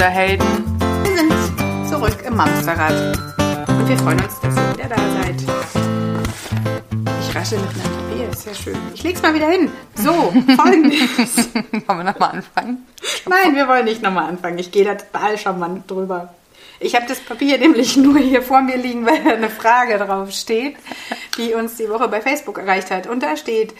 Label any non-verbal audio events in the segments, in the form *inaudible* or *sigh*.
Mutterhelden. Wir sind zurück im Mamsterrad und wir freuen uns, dass ihr wieder da seid. Ich rasche mit meinem Papier, ist ja schön. Ich leg's mal wieder hin. So, *laughs* folgendes. Wollen wir nochmal anfangen? Nein, wir wollen nicht nochmal anfangen. Ich gehe da total charmant drüber. Ich habe das Papier nämlich nur hier vor mir liegen, weil da eine Frage drauf steht, die uns die Woche bei Facebook erreicht hat. Und da steht,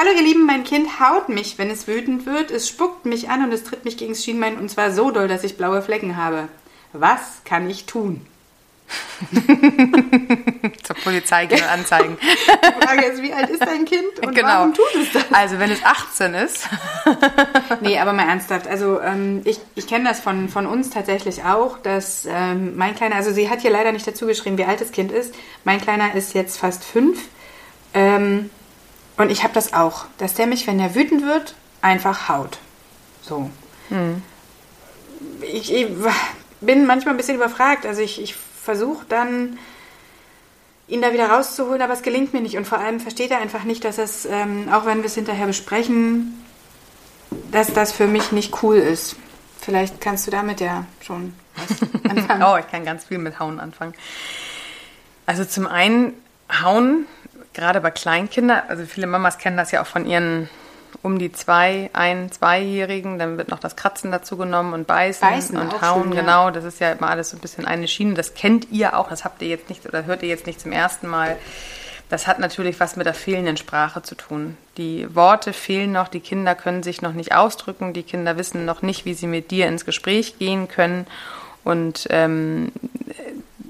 Hallo ihr Lieben, mein Kind haut mich, wenn es wütend wird. Es spuckt mich an und es tritt mich gegen das Schienbein und zwar so doll, dass ich blaue Flecken habe. Was kann ich tun? *laughs* Zur Polizei gehen und anzeigen. Die Frage ist, wie alt ist dein Kind und genau. warum tut es das? Also wenn es 18 ist. *laughs* nee, aber mal ernsthaft. Also ähm, ich, ich kenne das von, von uns tatsächlich auch, dass ähm, mein Kleiner, also sie hat hier leider nicht dazu geschrieben, wie alt das Kind ist. Mein Kleiner ist jetzt fast fünf. Ähm, und ich habe das auch, dass der mich, wenn er wütend wird, einfach haut. So. Mhm. Ich, ich, bin manchmal ein bisschen überfragt. Also ich, ich versuche dann, ihn da wieder rauszuholen, aber es gelingt mir nicht. Und vor allem versteht er einfach nicht, dass es, ähm, auch wenn wir es hinterher besprechen, dass das für mich nicht cool ist. Vielleicht kannst du damit ja schon was *laughs* anfangen. oh, ich kann ganz viel mit Hauen anfangen. Also zum einen, Hauen gerade bei Kleinkindern, also viele Mamas kennen das ja auch von ihren um die zwei, ein, zweijährigen, dann wird noch das Kratzen dazu genommen und beißen, beißen und hauen, schön, ja. genau. Das ist ja immer alles so ein bisschen eine Schiene. Das kennt ihr auch, das habt ihr jetzt nicht oder hört ihr jetzt nicht zum ersten Mal. Das hat natürlich was mit der fehlenden Sprache zu tun. Die Worte fehlen noch, die Kinder können sich noch nicht ausdrücken, die Kinder wissen noch nicht, wie sie mit dir ins Gespräch gehen können. Und ähm,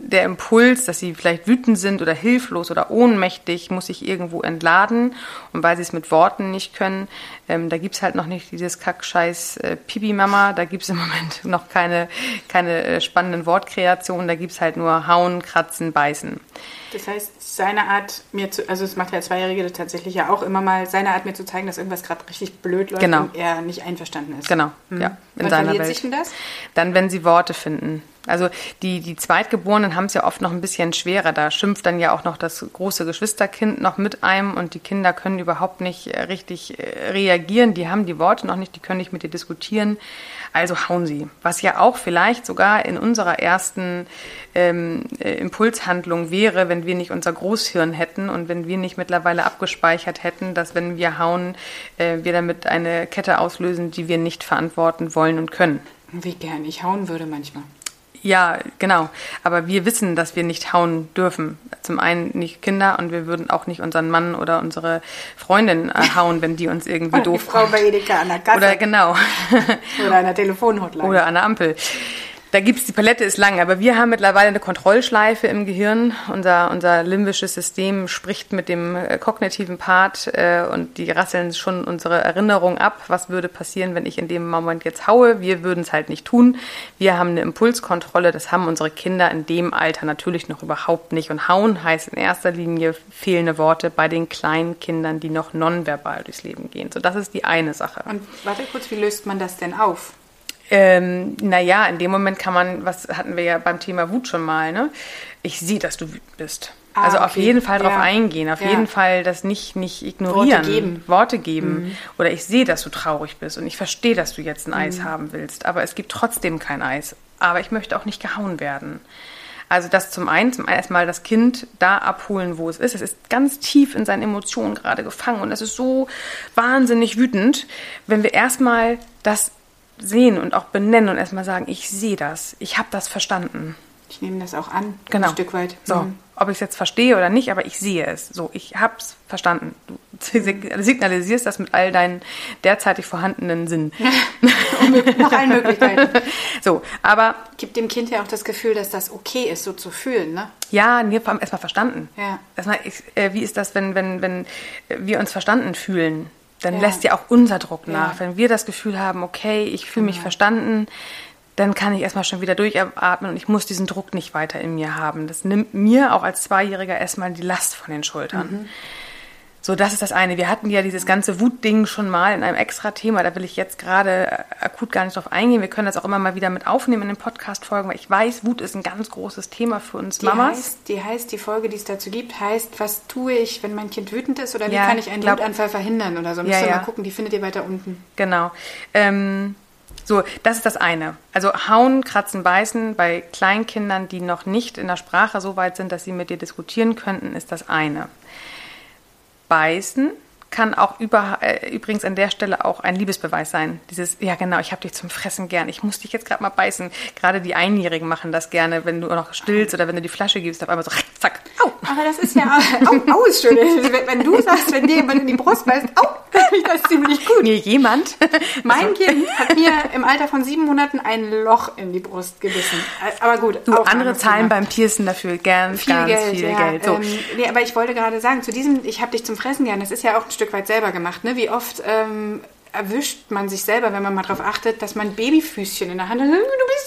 der Impuls, dass sie vielleicht wütend sind oder hilflos oder ohnmächtig, muss sich irgendwo entladen. Und weil sie es mit Worten nicht können, ähm, da es halt noch nicht dieses Kackscheiß äh, Pipi-Mama, da gibt es im *laughs* Moment noch keine, keine äh, spannenden Wortkreationen, da gibt es halt nur Hauen, Kratzen, Beißen. Das heißt, seine Art, mir zu, also es macht der Zweijährige tatsächlich ja auch immer mal, seine Art mir zu zeigen, dass irgendwas gerade richtig blöd läuft genau. und er nicht einverstanden ist. Genau, mhm. ja. In Wann seiner Welt. sich denn das? Dann, wenn sie Worte finden. Also die, die Zweitgeborenen haben es ja oft noch ein bisschen schwerer. Da schimpft dann ja auch noch das große Geschwisterkind noch mit einem und die Kinder können überhaupt nicht äh, richtig äh, reagieren. Die haben die Worte noch nicht, die können nicht mit dir diskutieren. Also hauen sie. Was ja auch vielleicht sogar in unserer ersten ähm, äh, Impulshandlung wäre, wenn wir nicht unser Großhirn hätten und wenn wir nicht mittlerweile abgespeichert hätten, dass wenn wir hauen, äh, wir damit eine Kette auslösen, die wir nicht verantworten wollen und können. Wie gern ich hauen würde manchmal. Ja, genau. Aber wir wissen, dass wir nicht hauen dürfen. Zum einen nicht Kinder und wir würden auch nicht unseren Mann oder unsere Freundin äh, hauen, wenn die uns irgendwie *laughs* doof die Frau bei Edeka an der Kasse. Oder genau. oder an der Telefonhotline. Oder an der Ampel. Da gibt's die Palette ist lang, aber wir haben mittlerweile eine Kontrollschleife im Gehirn. Unser, unser limbisches System spricht mit dem äh, kognitiven Part äh, und die rasseln schon unsere Erinnerung ab. Was würde passieren, wenn ich in dem Moment jetzt haue? Wir würden es halt nicht tun. Wir haben eine Impulskontrolle, das haben unsere Kinder in dem Alter natürlich noch überhaupt nicht. Und hauen heißt in erster Linie fehlende Worte bei den kleinen Kindern, die noch nonverbal durchs Leben gehen. So, das ist die eine Sache. Und warte kurz, wie löst man das denn auf? Ähm, naja, in dem Moment kann man, was hatten wir ja beim Thema Wut schon mal, ne? Ich sehe, dass du wütend bist. Ah, also okay. auf jeden Fall drauf ja. eingehen, auf ja. jeden Fall das nicht, nicht ignorieren. Worte geben. Worte geben. Mhm. Oder ich sehe, dass du traurig bist und ich verstehe, dass du jetzt ein mhm. Eis haben willst, aber es gibt trotzdem kein Eis. Aber ich möchte auch nicht gehauen werden. Also das zum einen, zum ersten Mal das Kind da abholen, wo es ist. Es ist ganz tief in seinen Emotionen gerade gefangen und es ist so wahnsinnig wütend, wenn wir erstmal das sehen und auch benennen und erstmal sagen, ich sehe das, ich habe das verstanden. Ich nehme das auch an, genau. ein Stück weit. So, mhm. ob ich es jetzt verstehe oder nicht, aber ich sehe es. So, ich habe es verstanden. Du *laughs* signalisierst das mit all deinen derzeitig vorhandenen Sinn. *laughs* *laughs* Nach allen Möglichkeiten. So, aber... Gibt dem Kind ja auch das Gefühl, dass das okay ist, so zu fühlen, ne? Ja, nee, vor allem erstmal verstanden. Ja. Erstmal, ich, äh, wie ist das, wenn, wenn, wenn wir uns verstanden fühlen? Dann ja. lässt ja auch unser Druck nach. Ja. Wenn wir das Gefühl haben, okay, ich fühle mich genau. verstanden, dann kann ich erstmal schon wieder durchatmen und ich muss diesen Druck nicht weiter in mir haben. Das nimmt mir auch als Zweijähriger erstmal die Last von den Schultern. Mhm. So, das ist das eine. Wir hatten ja dieses ganze Wutding schon mal in einem extra Thema. Da will ich jetzt gerade akut gar nicht drauf eingehen. Wir können das auch immer mal wieder mit aufnehmen in den Podcast-Folgen, weil ich weiß, Wut ist ein ganz großes Thema für uns Die Mamas. heißt, die heißt, die Folge, die es dazu gibt, heißt, was tue ich, wenn mein Kind wütend ist oder wie Ja, kann ich einen glaub- Wutanfall verhindern oder so. Müsst Ja, ihr ja. mal gucken, die findet ihr weiter unten. Genau. Ähm, so, das ist das eine. Also hauen, kratzen, beißen bei Kleinkindern, die noch nicht in der Sprache so weit sind, dass sie mit dir diskutieren könnten, ist das eine. Beißen kann auch über, äh, übrigens an der Stelle auch ein Liebesbeweis sein. Dieses, ja genau, ich habe dich zum Fressen gern, ich muss dich jetzt gerade mal beißen. Gerade die Einjährigen machen das gerne, wenn du noch stillst oder wenn du die Flasche gibst, auf einmal so, zack, au. Aber das ist ja, au, au ist schön. Wenn, du sagst, wenn dir jemand in die Brust beißt, au, das ist ziemlich gut. Mir jemand. Mein Kind hat mir im Alter von sieben Monaten ein Loch in die Brust gebissen. Aber gut. Du, auch andere zahlen beim Piercen dafür gern, viel ganz Geld, viel ja. Geld. So. Ähm, nee, aber ich wollte gerade sagen, zu diesem, ich habe dich zum Fressen gern, das ist ja auch ein Stück weit selber gemacht. Ne? Wie oft ähm, erwischt man sich selber, wenn man mal darauf achtet, dass man Babyfüßchen in der Hand hat.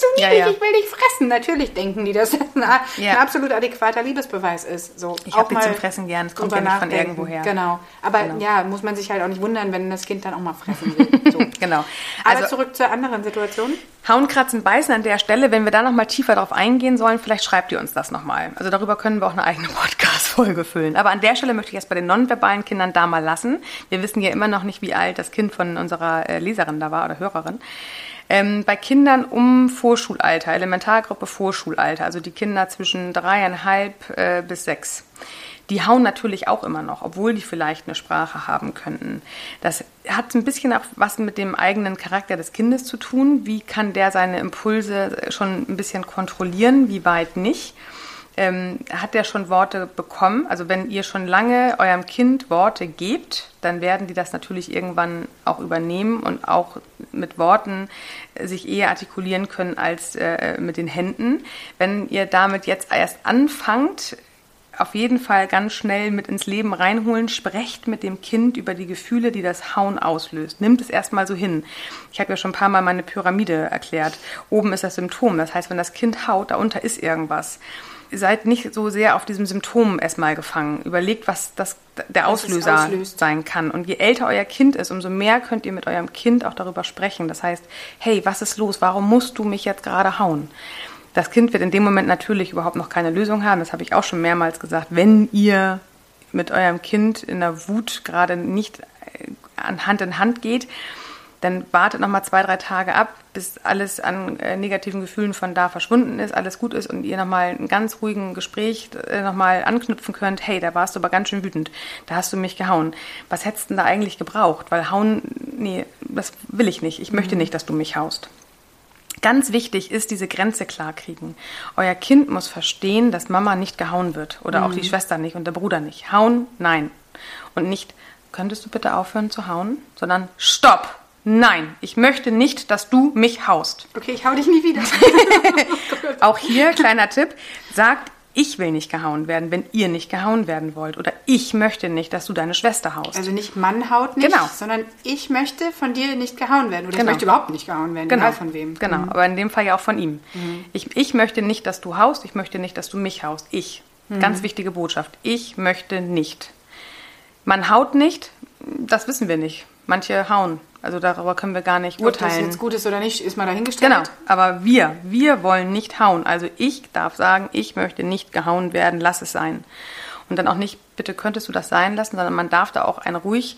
Bist so Ja, niedlich, ja. ich will dich fressen. Natürlich denken die, dass das ein, Ja. ein absolut adäquater Liebesbeweis ist. So, Ich auch hab dich mal zum Fressen gern, es kommt ja nicht von nachdenken. irgendwoher. Genau. Aber Genau. ja, muss man sich halt auch nicht wundern, wenn das Kind dann auch mal fressen will. So. *laughs* Genau. Aber Also zurück zur anderen Situation. Hauen, kratzen, beißen an der Stelle, wenn wir da nochmal tiefer drauf eingehen sollen, vielleicht schreibt ihr uns das nochmal. Also darüber können wir auch eine eigene *laughs* Podcast-Folge füllen. Aber an der Stelle möchte ich erst bei den nonverbalen Kindern da mal lassen. Wir wissen ja immer noch nicht, wie alt das Kind von unserer äh, Leserin da war oder Hörerin. Ähm, bei Kindern um Vorschulalter, Elementargruppe Vorschulalter, also die Kinder zwischen dreieinhalb äh, bis sechs. Die hauen natürlich auch immer noch, obwohl die vielleicht eine Sprache haben könnten. Das hat ein bisschen auch was mit dem eigenen Charakter des Kindes zu tun. Wie kann der seine Impulse schon ein bisschen kontrollieren, wie weit nicht? Ähm, hat der schon Worte bekommen? Also wenn ihr schon lange eurem Kind Worte gebt, dann werden die das natürlich irgendwann auch übernehmen und auch mit Worten äh, sich eher artikulieren können als äh, mit den Händen. Wenn ihr damit jetzt erst anfangt, auf jeden Fall ganz schnell mit ins Leben reinholen. Sprecht mit dem Kind über die Gefühle, die das Hauen auslöst. Nimmt es erstmal so hin. Ich habe ja schon ein paar Mal meine Pyramide erklärt. Oben ist das Symptom. Das heißt, wenn das Kind haut, darunter ist irgendwas. Seid nicht so sehr auf diesem Symptom erstmal gefangen. Überlegt, was das der Auslöser auslöst. sein kann. Und je älter euer Kind ist, umso mehr könnt ihr mit eurem Kind auch darüber sprechen. Das heißt, hey, was ist los? Warum musst du mich jetzt gerade hauen? Das Kind wird in dem Moment natürlich überhaupt noch keine Lösung haben. Das habe ich auch schon mehrmals gesagt. Wenn ihr mit eurem Kind in der Wut gerade nicht äh, an Hand in Hand geht, dann wartet noch mal zwei, drei Tage ab, bis alles an äh, negativen Gefühlen von da verschwunden ist, alles gut ist und ihr noch mal ein ganz ruhigen Gespräch äh, noch mal anknüpfen könnt. Hey, da warst du aber ganz schön wütend. Da hast du mich gehauen. Was hättest du denn da eigentlich gebraucht? Weil hauen, nee, das will ich nicht. Ich möchte nicht, dass du mich haust. Ganz wichtig ist diese Grenze klar kriegen. Euer Kind muss verstehen, dass Mama nicht gehauen wird oder auch die Schwester nicht und der Bruder nicht. Hauen, nein. Und nicht, könntest du bitte aufhören zu hauen, sondern stopp. Nein, ich möchte nicht, dass du mich haust. Okay, ich hau dich nie wieder. *laughs* Auch hier kleiner Tipp, sagt, ich will nicht gehauen werden, wenn ihr nicht gehauen werden wollt. Oder ich möchte nicht, dass du deine Schwester haust. Also nicht Mann haut nicht, Genau. sondern ich möchte von dir nicht gehauen werden. Oder Genau. ich möchte überhaupt nicht gehauen werden, Genau. egal von wem. Genau, aber in dem Fall ja auch von ihm. Ich, ich möchte nicht, dass du haust, ich möchte nicht, dass du mich haust. Ich. Ganz wichtige Botschaft. Ich möchte nicht. Man haut nicht, das wissen wir nicht. Manche hauen. Also darüber können wir gar nicht Ob das urteilen. jetzt gut ist oder nicht, ist mal dahingestellt. Genau, aber wir, wir wollen nicht hauen. Also ich darf sagen, ich möchte nicht gehauen werden, lass es sein. Und dann auch nicht, bitte könntest du das sein lassen, sondern man darf da auch einen ruhig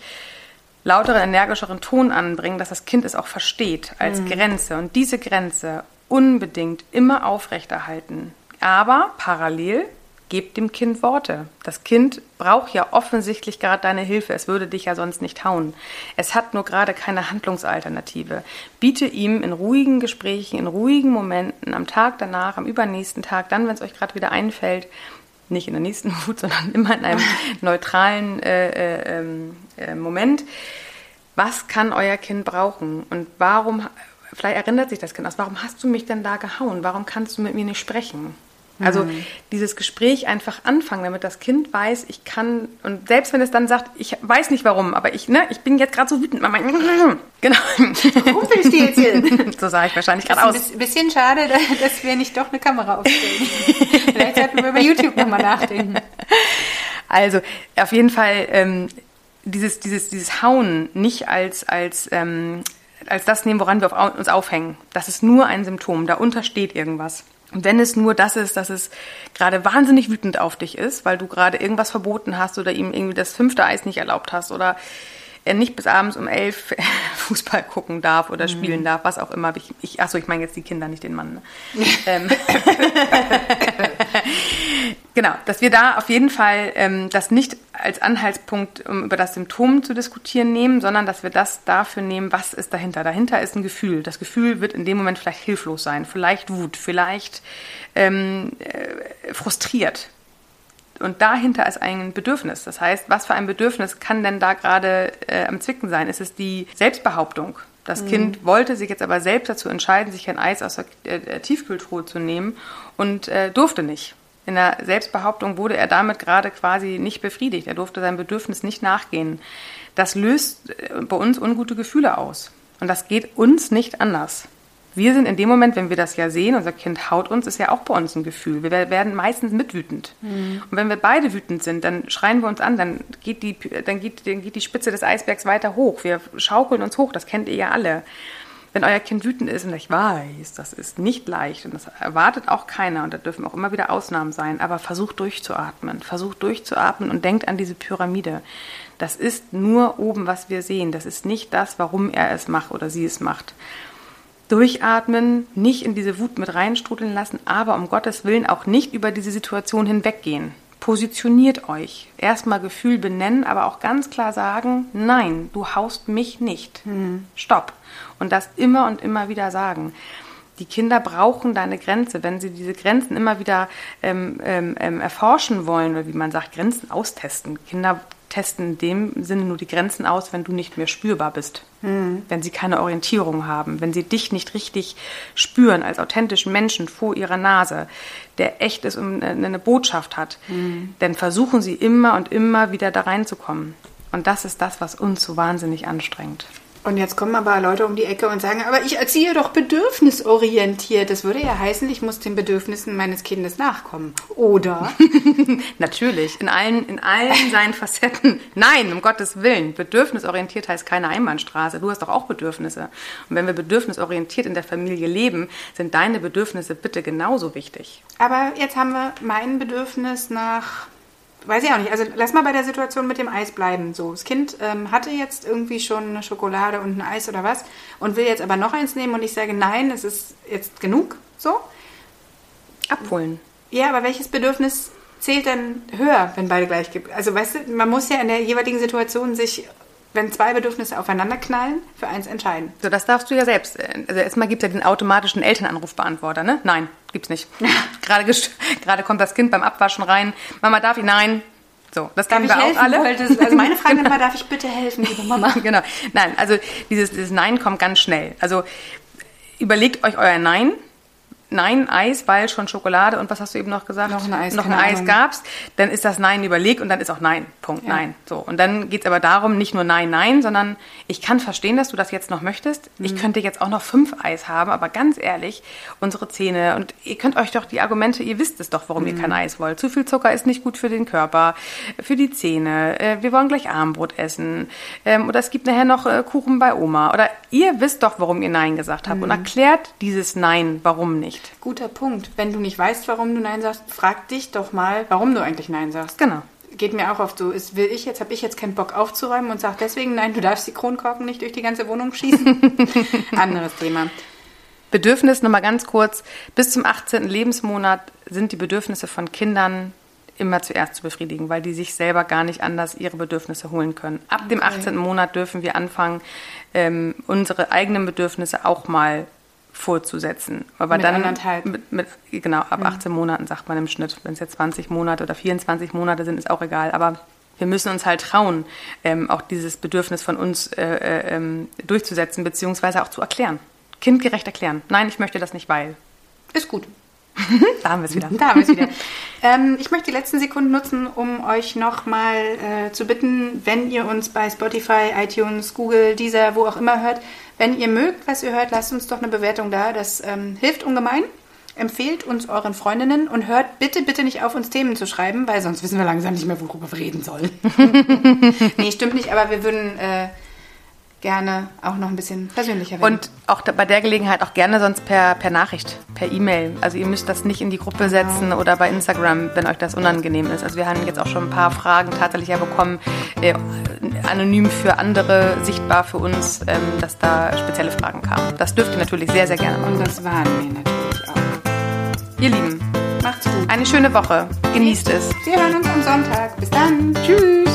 lauteren, energischeren Ton anbringen, dass das Kind es auch versteht als Grenze. Und diese Grenze unbedingt immer aufrechterhalten. Aber parallel gebt dem Kind Worte. Das Kind braucht ja offensichtlich gerade deine Hilfe. Es würde dich ja sonst nicht hauen. Es hat nur gerade keine Handlungsalternative. Biete ihm in ruhigen Gesprächen, in ruhigen Momenten, am Tag danach, am übernächsten Tag, dann, wenn es euch gerade wieder einfällt, nicht in der nächsten *laughs* Wut, sondern immer in einem *laughs* neutralen äh, äh, ähm, äh, Moment, was kann euer Kind brauchen und warum, vielleicht erinnert sich das Kind aus, warum hast du mich denn da gehauen? Warum kannst du mit mir nicht sprechen? Also dieses Gespräch einfach anfangen, damit das Kind weiß, ich kann und selbst wenn es dann sagt, ich weiß nicht warum, aber ich, ne, ich bin jetzt gerade so wütend, Mama, *laughs* genau, Rumpelst du jetzt hier? *laughs* so sah ich wahrscheinlich gerade aus. ein bisschen schade, *laughs* dass wir nicht doch eine Kamera aufstellen. Vielleicht sollten wir über YouTube nochmal nachdenken. Also auf jeden Fall ähm, dieses, dieses, dieses Hauen nicht als, als, ähm, als das nehmen, woran wir auf, uns aufhängen. Das ist nur ein Symptom, da steht irgendwas. Und wenn es nur das ist, dass es gerade wahnsinnig wütend auf dich ist, weil du gerade irgendwas verboten hast oder ihm irgendwie das fünfte Eis nicht erlaubt hast oder er nicht bis abends um elf *laughs* Fußball gucken darf oder spielen mhm. darf, was auch immer. Ich, ich, achso, ich meine jetzt die Kinder, nicht den Mann. Ne? *laughs* ähm. *laughs* *laughs* genau, dass wir da auf jeden Fall ähm, das nicht als Anhaltspunkt, um über das Symptom zu diskutieren, nehmen, sondern dass wir das dafür nehmen, was ist dahinter. Dahinter ist ein Gefühl. Das Gefühl wird in dem Moment vielleicht hilflos sein, vielleicht Wut, vielleicht ähm, äh, frustriert und dahinter ist ein Bedürfnis. Das heißt, was für ein Bedürfnis kann denn da gerade äh, am Zwicken sein? Ist es die Selbstbehauptung? Das mhm. Kind wollte sich jetzt aber selbst dazu entscheiden, sich ein Eis aus der äh, Tiefkühltruhe zu nehmen und äh, durfte nicht. In der Selbstbehauptung wurde er damit gerade quasi nicht befriedigt. Er durfte seinem Bedürfnis nicht nachgehen. Das löst äh, bei uns ungute Gefühle aus. Und das geht uns nicht anders wir sind in dem Moment, wenn wir das ja sehen, unser Kind haut uns, ist ja auch bei uns ein Gefühl. Wir werden meistens mitwütend. Mhm. Und wenn wir beide wütend sind, dann schreien wir uns an, dann geht, die, dann, geht, dann geht die Spitze des Eisbergs weiter hoch. Wir schaukeln uns hoch, das kennt ihr ja alle. Wenn euer Kind wütend ist, und ich weiß, das ist nicht leicht und das erwartet auch keiner und da dürfen auch immer wieder Ausnahmen sein, aber versucht durchzuatmen, versucht durchzuatmen und denkt an diese Pyramide. Das ist nur oben, was wir sehen. Das ist nicht das, warum er es macht oder sie es macht durchatmen, nicht in diese Wut mit reinstrudeln lassen, aber um Gottes Willen auch nicht über diese Situation hinweggehen. Positioniert euch. Erstmal Gefühl benennen, aber auch ganz klar sagen, nein, du haust mich nicht. Mhm. Stopp. Und das immer und immer wieder sagen. Die Kinder brauchen deine Grenze. Wenn sie diese Grenzen immer wieder ähm, ähm, ähm erforschen wollen, oder wie man sagt, Grenzen austesten. Kinder testen in dem Sinne nur die Grenzen aus, wenn du nicht mehr spürbar bist. Mhm. Wenn sie keine Orientierung haben, wenn sie dich nicht richtig spüren als authentischen Menschen vor ihrer Nase, der echt ist und eine Botschaft hat, mhm. dann versuchen sie immer und immer wieder da reinzukommen. Und das ist das, was uns so wahnsinnig anstrengt. Und jetzt kommen aber Leute um die Ecke und sagen, aber ich erziehe doch bedürfnisorientiert. Das würde ja heißen, ich muss den Bedürfnissen meines Kindes nachkommen. Oder? *laughs* Natürlich, in allen, in allen *laughs* seinen Facetten. Nein, um Gottes Willen. Bedürfnisorientiert heißt keine Einbahnstraße. Du hast doch auch Bedürfnisse. Und wenn wir bedürfnisorientiert in der Familie leben, sind deine Bedürfnisse bitte genauso wichtig. Aber jetzt haben wir mein Bedürfnis nach weiß ich auch nicht. Also lass mal bei der Situation mit dem Eis bleiben. So, das Kind ähm, hatte jetzt irgendwie schon eine Schokolade und ein Eis oder was und will jetzt aber noch eins nehmen und ich sage, nein, es ist jetzt genug. So. Abholen. Ja, aber welches Bedürfnis zählt denn höher, wenn beide gleich gibt? Also weißt du, man muss ja in der jeweiligen Situation sich wenn zwei Bedürfnisse aufeinander knallen, für eins entscheiden. So, das darfst du ja selbst. Also erstmal gibt es ja den automatischen Elternanrufbeantworter, ne? Nein, gibt's nicht. *laughs* gerade, gerade kommt das Kind beim Abwaschen rein. Mama, darf ich? Nein. So, das kennen wir auch alle. Wolltest, also meine Frage *laughs* genau. war, darf ich bitte helfen, liebe *laughs* Mama? genau. Nein, also dieses, dieses Nein kommt ganz schnell. Also überlegt euch euer Nein Nein, Eis, weil schon Schokolade und was hast du eben noch gesagt? Noch ein Eis, noch ein Eis gab's. Dann ist das Nein überlegt und dann ist auch Nein. Punkt. Ja. Nein. So. Und dann geht's aber darum, nicht nur Nein, Nein, sondern ich kann verstehen, dass du das jetzt noch möchtest. Mhm. Ich könnte jetzt auch noch fünf Eis haben, aber ganz ehrlich, unsere Zähne und ihr könnt euch doch die Argumente, ihr wisst es doch, warum mhm. ihr kein Eis wollt. Zu viel Zucker ist nicht gut für den Körper, für die Zähne. Äh, wir wollen gleich Armbrot essen. Ähm, oder es gibt nachher noch äh, Kuchen bei Oma. Oder ihr wisst doch, warum ihr Nein gesagt habt mhm. und erklärt dieses Nein, warum nicht nicht. Guter Punkt. Wenn du nicht weißt, warum du Nein sagst, frag dich doch mal, warum du eigentlich Nein sagst. Genau. Geht mir auch oft so. Ist, will ich jetzt, habe ich jetzt keinen Bock aufzuräumen und sage deswegen, nein, du darfst die Kronkorken nicht durch die ganze Wohnung schießen. *laughs* Anderes Thema. Bedürfnis nochmal ganz kurz. Bis zum 18. Lebensmonat sind die Bedürfnisse von Kindern immer zuerst zu befriedigen, weil die sich selber gar nicht anders ihre Bedürfnisse holen können. Ab okay. dem 18. Monat dürfen wir anfangen, ähm, unsere eigenen Bedürfnisse auch mal vorzusetzen. Aber mit dann anderthalb. Mit, mit, genau, ab mhm. 18 Monaten sagt man im Schnitt. Wenn es jetzt 20 Monate oder 24 Monate sind, ist auch egal. Aber wir müssen uns halt trauen, ähm, auch dieses Bedürfnis von uns äh, äh, ähm, durchzusetzen, beziehungsweise auch zu erklären. Kindgerecht erklären. Nein, ich möchte das nicht, weil. Ist gut. *laughs* da haben wir es wieder. Da haben wir es wieder. *laughs* ähm, ich möchte die letzten Sekunden nutzen, um euch nochmal äh, zu bitten, wenn ihr uns bei Spotify, iTunes, Google, Deezer, wo auch immer hört, wenn ihr mögt, was ihr hört, lasst uns doch eine Bewertung da. Das ähm, hilft ungemein. empfehlt uns euren Freundinnen und hört bitte, bitte nicht auf, uns Themen zu schreiben, weil sonst wissen wir langsam nicht mehr, worüber wir reden sollen. *laughs* nee, stimmt nicht, aber wir würden äh, gerne auch noch ein bisschen persönlicher werden. Und auch da, bei der Gelegenheit auch gerne sonst per, per Nachricht, per E-Mail. Also ihr müsst das nicht in die Gruppe setzen Genau. oder bei Instagram, wenn euch das unangenehm ist. Also wir haben jetzt auch schon ein paar Fragen tatsächlich ja bekommen, äh, anonym für andere, sichtbar für uns, ähm, dass da spezielle Fragen kamen. Das dürft ihr natürlich sehr, sehr gerne machen. und das waren wir natürlich auch. Ihr Lieben, Macht's gut. eine schöne Woche. Genießt es. Wir hören uns am Sonntag. Bis dann. Tschüss.